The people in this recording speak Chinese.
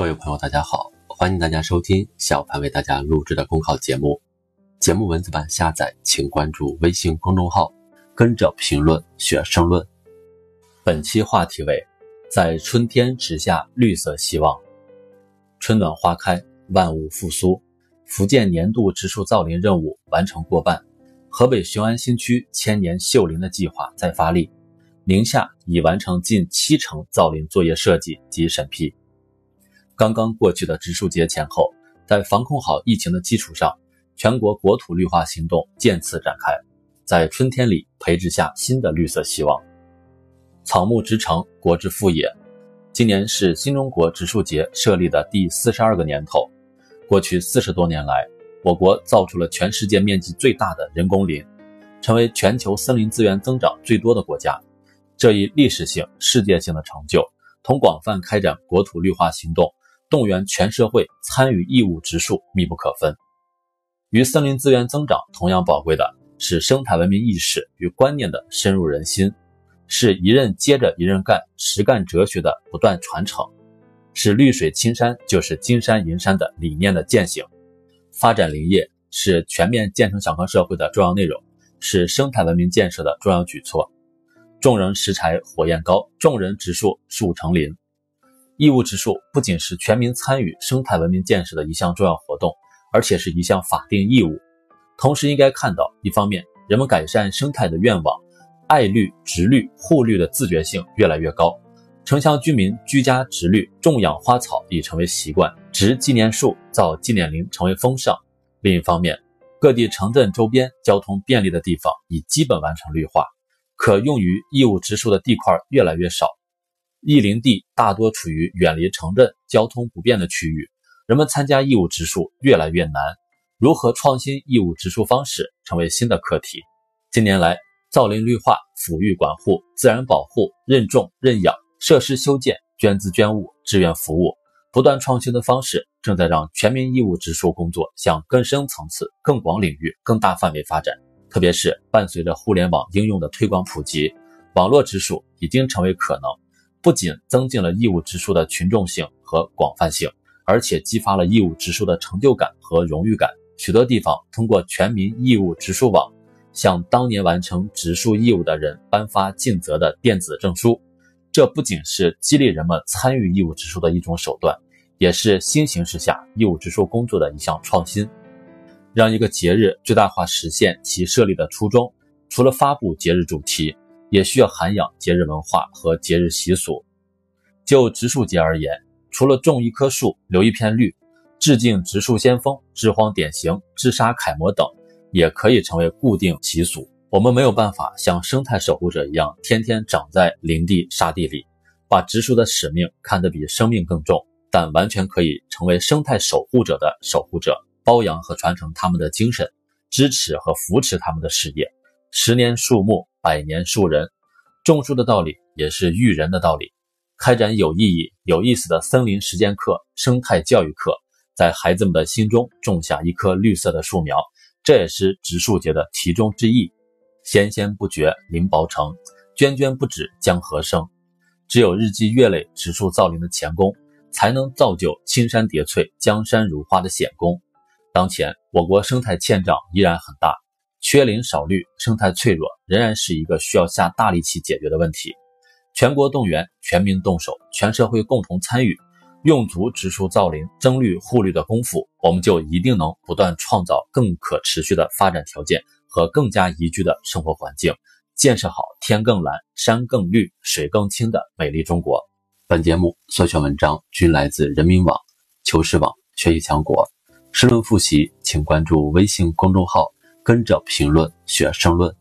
各位朋友，大家好，欢迎大家收听小潘为大家录制的公考节目。节目文字版下载，请关注微信公众号，跟着评论学申论。本期话题为：在春天植下绿色希望。春暖花开，万物复苏，福建年度植树造林任务完成过半，河北雄安新区千年秀林的计划在发力，宁夏已完成近七成造林作业设计及审批。刚刚过去的植树节前后，在防控好疫情的基础上，全国国土绿化行动渐次展开，在春天里培植下新的绿色希望。草木植成，国之富也。今年是新中国植树节设立的第四十二个年头。过去四十多年来，我国造出了全世界面积最大的人工林，成为全球森林资源增长最多的国家。这一历史性、世界性的成就，同广泛开展国土绿化行动。动员全社会参与义务植树密不可分。与森林资源增长同样宝贵的是生态文明意识与观念的深入人心，是一任接着一任干实干哲学的不断传承，是绿水青山就是金山银山的理念的践行。发展林业是全面建成小康社会的重要内容，是生态文明建设的重要举措。众人拾柴火焰高，众人植树树成林。义务植树不仅是全民参与生态文明建设的一项重要活动，而且是一项法定义务。同时，应该看到，一方面，人们改善生态的愿望、爱绿、植绿、护绿的自觉性越来越高，城乡居民居家植绿、种养花草已成为习惯，植纪念树、造纪念林成为风尚。另一方面，各地城镇周边交通便利的地方已基本完成绿化，可用于义务植树的地块越来越少。义林地大多处于远离城镇、交通不便的区域，人们参加义务植树越来越难。如何创新义务植树方式，成为新的课题。近年来，造林绿化、抚育管护、自然保护、认种认养、设施修建、捐资捐物、志愿服务，不断创新的方式，正在让全民义务植树工作向更深层次、更广领域、更大范围发展。特别是伴随着互联网应用的推广普及，网络植树已经成为可能。不仅增进了义务植树的群众性和广泛性，而且激发了义务植树的成就感和荣誉感。许多地方通过全民义务植树网，向当年完成植树义务的人颁发尽责的电子证书。这不仅是激励人们参与义务植树的一种手段，也是新形势下义务植树工作的一项创新。让一个节日最大化实现其设立的初衷，除了发布节日主题。也需要涵养节日文化和节日习俗。就植树节而言，除了种一棵树、留一片绿、致敬植树先锋、治荒典型、治沙楷模等，也可以成为固定习俗。我们没有办法像生态守护者一样，天天长在林地沙地里，把植树的使命看得比生命更重，但完全可以成为生态守护者的守护者，包养和传承他们的精神，支持和扶持他们的事业。十年树木。百年树人，种树的道理也是育人的道理。开展有意义、有意思的森林实践课、生态教育课，在孩子们的心中种下一棵绿色的树苗，这也是植树节的其中之意。纤纤不绝林薄成，涓涓不止江河生。只有日积月累植树造林的前功，才能造就青山叠翠、江山如画的显功。当前我国生态欠账依然很大。缺林少绿，生态脆弱，仍然是一个需要下大力气解决的问题。全国动员，全民动手，全社会共同参与，用足植树造林、增绿护绿的功夫，我们就一定能不断创造更可持续的发展条件和更加宜居的生活环境，建设好天更蓝、山更绿、水更清的美丽中国。本节目所选文章均来自人民网、求是网、学习强国。申论复习，请关注微信公众号。跟着评论学申论。